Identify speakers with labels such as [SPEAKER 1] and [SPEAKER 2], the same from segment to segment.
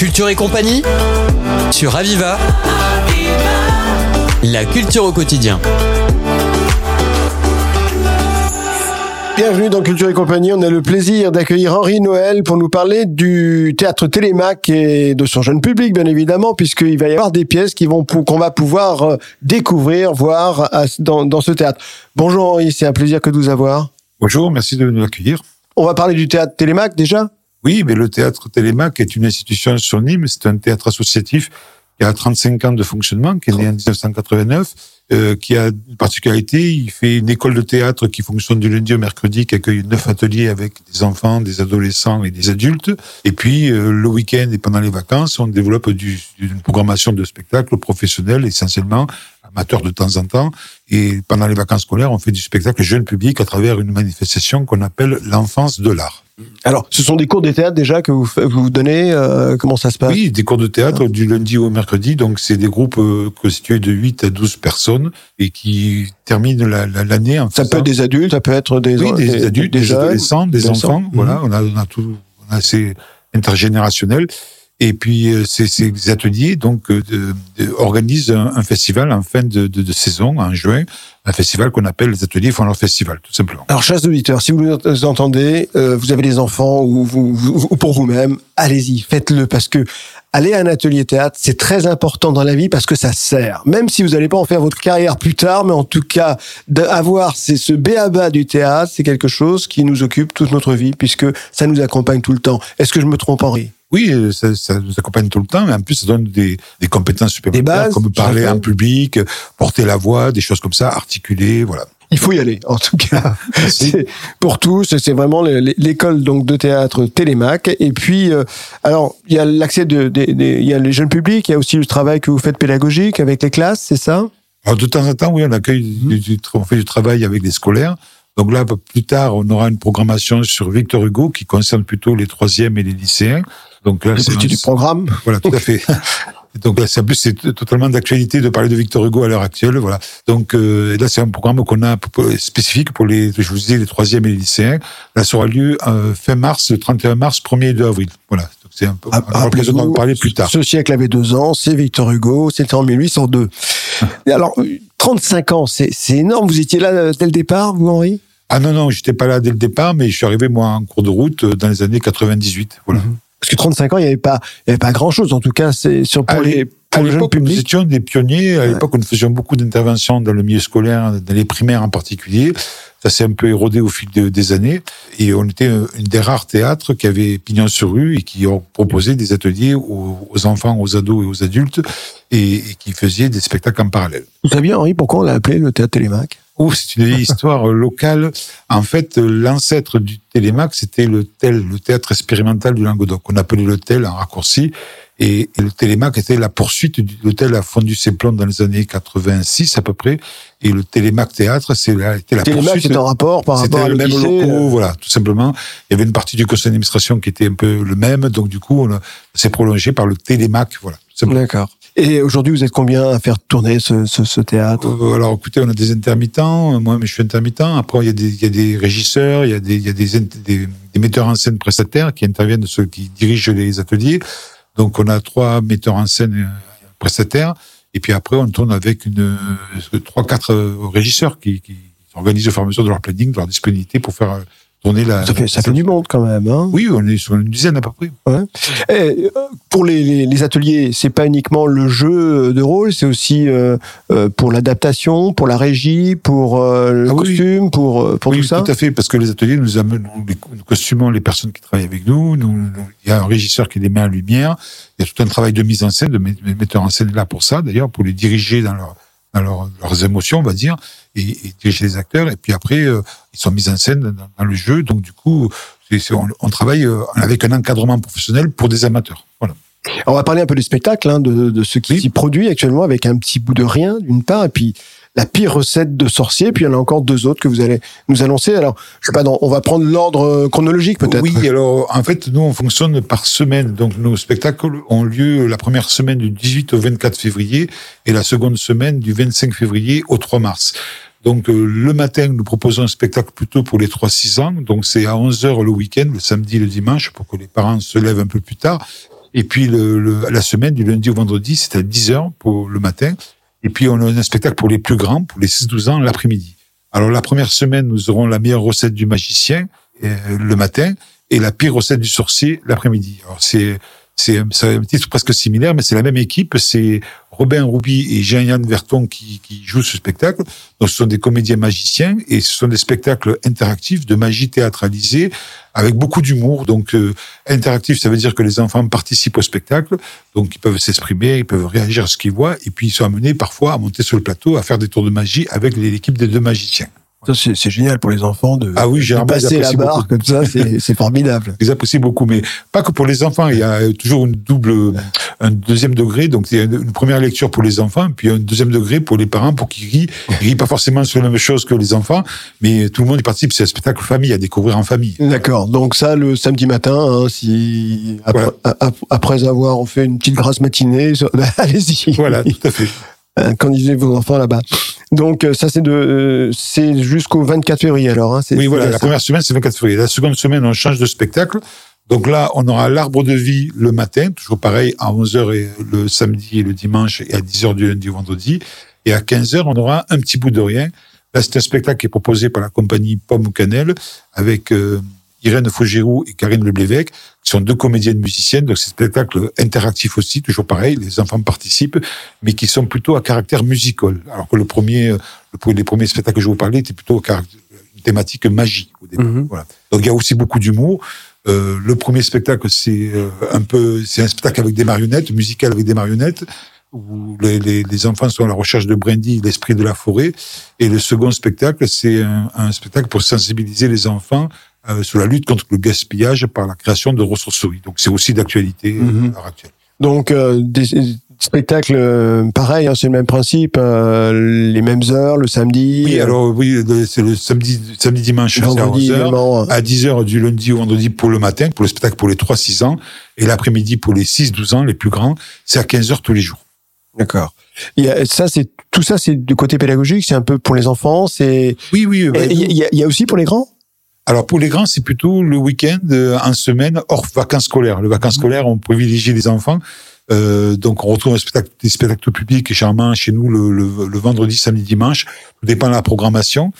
[SPEAKER 1] Culture et compagnie sur Aviva. La culture au quotidien.
[SPEAKER 2] Bienvenue dans Culture et compagnie. On a le plaisir d'accueillir Henri Noël pour nous parler du théâtre Télémac et de son jeune public, bien évidemment, puisqu'il va y avoir des pièces qui vont qu'on va pouvoir euh, découvrir, voir dans, dans ce théâtre. Bonjour Henri, c'est un plaisir que de vous avoir.
[SPEAKER 3] Bonjour, merci de nous accueillir.
[SPEAKER 2] On va parler du théâtre Télémac déjà
[SPEAKER 3] Oui, mais le théâtre Télémac est une institution sur Nîmes, c'est un théâtre associatif qui a 35 ans de fonctionnement, qui est né en 1989, euh, qui a une particularité, il fait une école de théâtre qui fonctionne du lundi au mercredi, qui accueille neuf ateliers avec des enfants, des adolescents et des adultes. Et puis, euh, le week-end et pendant les vacances, on développe du, une programmation de spectacles professionnels, essentiellement amateurs de temps en temps. Et pendant les vacances scolaires, on fait du spectacle jeune public à travers une manifestation qu'on appelle l'enfance de l'art.
[SPEAKER 2] Alors, ce sont des cours de théâtre déjà que vous, vous donnez euh, Comment ça se passe?
[SPEAKER 3] Oui, des cours de théâtre du lundi au mercredi. Donc, c'est des groupes euh, constitués de 8 à 12 personnes et qui terminent l'année la, en
[SPEAKER 2] Ça peut être des adultes, ça peut être des,
[SPEAKER 3] oui, des, adultes, des, adolescents, des, enfants. Voilà, mhm. on a, on a tout, on a assez intergénérationnel. Et puis euh, ces, ateliers donc euh, organisent un, festival en fin de, saison en juin, un festival qu'on appelle les ateliers font leur festival tout simplement.
[SPEAKER 2] Alors chers auditeurs, si vous entendez, euh, vous avez des enfants ou, pour vous-même, allez-y, faites-le parce que aller à un atelier théâtre, c'est très important dans la vie parce que ça sert. Même si vous n'allez pas en faire votre carrière plus tard, mais en tout cas, d'avoir ce béaba du théâtre, c'est quelque chose qui nous occupe toute notre vie puisque ça nous accompagne tout le temps. Est-ce que je me trompe, Henri?
[SPEAKER 3] Oui, ça, ça, nous accompagne tout le temps, mais en plus, ça donne des, des compétences supplémentaires, comme parler en public, porter la voix, des choses comme ça, articuler, voilà.
[SPEAKER 2] Il faut y aller, en tout cas. pour tous, c'est vraiment l'école donc de théâtre Télémac. Et puis, euh, alors, il y a l'accès de, de, il y a les jeunes publics, il y a aussi le travail que vous faites pédagogique avec les classes, c'est ça?
[SPEAKER 3] Alors, de temps en temps, oui, on accueille, mmh. du, on fait du travail avec des scolaires. Donc là, plus tard, on aura une programmation sur Victor Hugo qui concerne plutôt les troisièmes et les lycéens. Donc là,
[SPEAKER 2] c'est du programme.
[SPEAKER 3] Voilà, tout à fait. Donc là, c'est en plus c'est totalement d'actualité de parler de Victor Hugo à l'heure actuelle, voilà. Donc euh, là, c'est un programme qu'on a spécifique pour les, je vous disais, les troisièmes et les lycéens. Là, ça aura lieu euh, fin mars, 31 mars, 1er et 2 avril. Voilà. Donc c'est un peu. Aura l'occasion d'en parler plus tard.
[SPEAKER 2] Ce siècle avait deux ans, c'est Victor Hugo, c'était en 1802. et alors, 35 ans, c'est énorme. Vous étiez là euh, dès le départ, vous, Henri?
[SPEAKER 3] Ah non, non, j'étais pas là dès le départ, mais je suis arrivé moi en cours de route dans les années 98. Voilà. Mhm.
[SPEAKER 2] Parce que 35 ans, il n'y avait pas, il y avait pas grand chose. En tout cas, c'est sur pour les, pour
[SPEAKER 3] le jeune public. Nous étions des pionniers. À l'époque, nous faisions beaucoup d'interventions dans le milieu scolaire, dans les primaires en particulier. Ça s'est un peu érodé au fil des années. Et on était une des rares théâtres qui avait pignon sur rue et qui ont proposé des ateliers aux, enfants, aux ados et aux adultes et, et qui faisaient des spectacles en parallèle.
[SPEAKER 2] Vous saviez, Henri, pourquoi on l'a appelé le théâtre Télémac
[SPEAKER 3] Oh, c'est une histoire locale. En fait, l'ancêtre du Télémac, c'était le TEL, le théâtre expérimental du Languedoc. On appelait le TEL en raccourci. Et, le Télémac était la poursuite du l'hôtel a fondu ses plombs dans les années 86 à peu près. Et le Télémac théâtre, c'est la,
[SPEAKER 2] était la Télémac, poursuite. C'était en rapport par rapport à
[SPEAKER 3] le
[SPEAKER 2] même
[SPEAKER 3] locaux, voilà, tout simplement. Il y avait une partie du conseil d'administration qui était un peu le même, donc du coup, on s'est prolongé par le Télémac, voilà.
[SPEAKER 2] D'accord. Et aujourd'hui, vous êtes combien à faire tourner ce, théâtre?
[SPEAKER 3] Euh, Alors, écoutez, on a des intermittents. Moi, mais je suis intermittent. Après, il y a des, régisseurs, il y a des, metteurs en scène prestataires qui interviennent, ceux qui dirigent les ateliers. Donc, on a trois metteurs en scène euh, prestataires. Et puis après, on tourne avec euh, trois, quatre régisseurs qui, qui organisent au fur et à mesure de leur planning, de leur disponibilité pour faire
[SPEAKER 2] la, ça fait, ça fait du monde quand même. Hein
[SPEAKER 3] oui, on est sur une dizaine à peu près.
[SPEAKER 2] Ouais. Et euh, pour les, les, les ateliers, c'est pas uniquement le jeu de rôle, c'est aussi euh, euh pour l'adaptation, pour la régie, pour euh, le ah costume, pour, pour tout ça?
[SPEAKER 3] Tout à fait, parce que les ateliers nous amènent, nous costumons les personnes qui travaillent avec nous. Il y a un régisseur qui les met en lumière. Il y a tout un travail de mise en scène, de metteur en scène là pour ça, d'ailleurs, pour les diriger dans leur dans leurs émotions, on va dire, et, et, diriger les acteurs. Et puis après, euh, ils sont mis en scène dans, le jeu. Donc du coup, on, on, travaille euh, avec un encadrement professionnel pour des amateurs.
[SPEAKER 2] On va parler un peu du spectacle, hein, de, de ce qui s'y produit actuellement, avec un petit bout de rien d'une part, et puis la pire recette de sorcier. Puis il y en a encore deux autres que vous allez nous annoncer. Alors, je sais pas, on va prendre l'ordre euh, chronologique peut-être.
[SPEAKER 3] Oui, alors en fait, nous on fonctionne par semaine. Donc nos spectacles ont lieu la première semaine du 18 au 24 février et la seconde semaine du 25 février au 3 mars. Donc euh, le matin, nous proposons un spectacle plutôt pour les 3-6 ans. Donc c'est à 11h le week-end, le samedi et le dimanche, pour que les parents se lèvent un peu plus tard. Et puis le, le- la semaine, du lundi au vendredi, c'est à 10 heures pour le matin. Et puis on a un spectacle pour les plus grands, pour les 6-12 ans, l'après-midi. Alors la première semaine, nous aurons la meilleure recette du magicien euh, le matin et la pire recette du sorcier l'après-midi. Alors c'est c'est un titre presque similaire, mais c'est la même équipe. C'est Robin Rouby et Jean-Yann Verton qui, qui jouent ce spectacle. Donc ce sont des comédiens magiciens et ce sont des spectacles interactifs de magie théâtralisée avec beaucoup d'humour. Donc euh, interactif, ça veut dire que les enfants participent au spectacle, donc ils peuvent s'exprimer, ils peuvent réagir à ce qu'ils voient, et puis ils sont amenés parfois à monter sur le plateau, à faire des tours de magie avec l'équipe des deux magiciens.
[SPEAKER 2] Ça, c'est génial pour les enfants de,
[SPEAKER 3] Ah oui,
[SPEAKER 2] de passer la barre
[SPEAKER 3] beaucoup.
[SPEAKER 2] comme ça, c'est formidable.
[SPEAKER 3] Ils apprécient beaucoup, mais pas que pour les enfants. Il y a toujours une double, un deuxième degré. Donc, il y a une première lecture pour les enfants, puis un deuxième degré pour les parents, pour qu'ils rient. Ils rient pas forcément sur la même chose que les enfants, mais tout le monde y participe. C'est un spectacle famille à découvrir en famille.
[SPEAKER 2] D'accord. Donc ça, le samedi matin, hein, si après, avoir fait une petite grasse matinée, allez-y.
[SPEAKER 3] Voilà, tout à fait.
[SPEAKER 2] Euh, Candidiez vos enfants là-bas. Donc euh, ça, c'est de, euh, c'est jusqu'au 24 février alors. Hein,
[SPEAKER 3] Oui, voilà. La
[SPEAKER 2] ça.
[SPEAKER 3] première semaine, c'est 24 février. La seconde semaine, on change de spectacle. Donc là, on aura l'arbre de vie le matin, toujours pareil, à 11h et le samedi et le dimanche, et à 10h du lundi au vendredi. Et à 15h, on aura un petit bout de rien. Là, c'est un spectacle qui est proposé par la compagnie Pomme ou Cannelle, avec euh, Irène Faugerou et Karine Leblévesque, qui sont deux comédiennes musiciennes. Donc, c'est un spectacle interactif aussi, toujours pareil. Les enfants participent, mais qui sont plutôt à caractère musical. Alors que le premier, le, les premiers spectacles que je vous parlais étaient plutôt à caractère, thématique magie au début.
[SPEAKER 2] Mhm.
[SPEAKER 3] Voilà. Donc il y a aussi beaucoup d'humour. Euh, le premier spectacle, c'est euh, un peu, c'est un spectacle avec des marionnettes, musical avec des marionnettes, où les, les, les enfants sont à la recherche de Brandy, l'esprit de la forêt. Et le second spectacle, c'est un, un spectacle pour sensibiliser les enfants euh, sur la lutte contre le gaspillage par la création de ressourceries. Donc c'est aussi d'actualité euh,
[SPEAKER 2] Mhm.
[SPEAKER 3] à l'heure actuelle.
[SPEAKER 2] Donc euh, des des spectacles euh, pareil, hein, c'est le même principe, euh, les mêmes heures le samedi.
[SPEAKER 3] Oui,
[SPEAKER 2] euh,
[SPEAKER 3] alors oui, c'est le samedi, samedi dimanche, à
[SPEAKER 2] vendredi
[SPEAKER 3] 11h.
[SPEAKER 2] également.
[SPEAKER 3] à 10h du lundi au vendredi pour le matin, pour le spectacle pour les 3-6 ans, et l'après-midi pour les 6-12 ans, les plus grands, c'est à 15h tous les jours.
[SPEAKER 2] D'accord. Ça, c'est tout ça, c'est du côté pédagogique, c'est un peu pour les enfants. C'est
[SPEAKER 3] Oui, oui.
[SPEAKER 2] y, il y a aussi pour les grands?
[SPEAKER 3] Alors pour les grands, c'est plutôt le week-end, euh, en semaine, hors vacances scolaires. Le vacances scolaires, on privilégie les enfants. Euh, donc on retrouve un spectacle, des spectacles tout public charmants chez nous le, le, le vendredi, samedi, dimanche. Tout dépend de la programmation.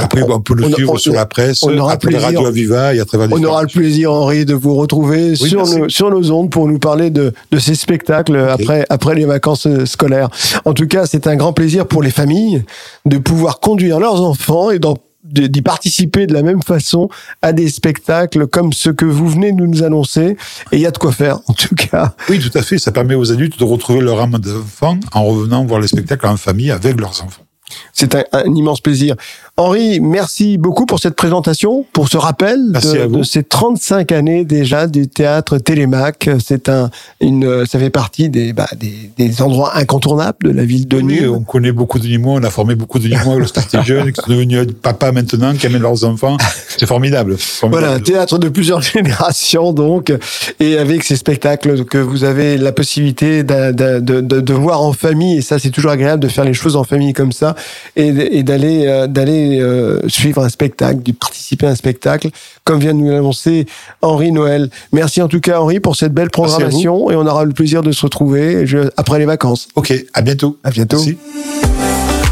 [SPEAKER 3] Après, on peut le
[SPEAKER 2] on-
[SPEAKER 3] suivre
[SPEAKER 2] on-
[SPEAKER 3] sur la presse,
[SPEAKER 2] on aura plaisir.
[SPEAKER 3] Radio Aviva et à travers
[SPEAKER 2] On aura le plaisir, Henri, de vous retrouver
[SPEAKER 3] Oui,
[SPEAKER 2] sur, nos, sur nos ondes pour nous parler de, de ces spectacles après, après les vacances scolaires. En tout cas, c'est un grand plaisir pour les familles de pouvoir conduire leurs enfants et d'en- de- d'y participer de la même façon à des spectacles comme ce que vous venez de nous annoncer. Et il y a de quoi faire, en tout cas.
[SPEAKER 3] Oui, tout à fait. Ça permet aux adultes de retrouver leur âme d'enfant en revenant voir les spectacles en famille avec leurs enfants.
[SPEAKER 2] C'est un, un immense plaisir. Henri, merci beaucoup pour cette présentation, pour ce rappel de, de ces 35 années déjà du théâtre Télémac. C'est un, une, ça fait partie des, bah, des, des endroits incontournables de la ville de
[SPEAKER 3] Oui,
[SPEAKER 2] Nîmes.
[SPEAKER 3] on connaît beaucoup de Nîmois, on a formé beaucoup de Nîmois lorsqu'ils étaient jeunes, qui sont devenus papa maintenant, qui amènent leurs enfants. C'est formidable.
[SPEAKER 2] Voilà, un théâtre de plusieurs générations, donc, et avec ces spectacles que vous avez la possibilité d'a- de, de, de voir en famille, et ça, c'est toujours agréable de faire les choses en famille comme ça, et, et d'aller euh, d'aller euh, suivre un spectacle, de participer à un spectacle, comme vient de nous l'annoncer Henri Noël. Merci en tout cas, Henri, pour cette belle programmation, et on aura le plaisir de se retrouver je- après les vacances.
[SPEAKER 3] Ok, à bientôt.
[SPEAKER 2] À bientôt.
[SPEAKER 3] Merci.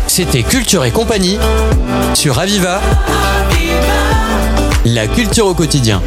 [SPEAKER 1] C'était Culture et compagnie sur Aviva. La culture au quotidien.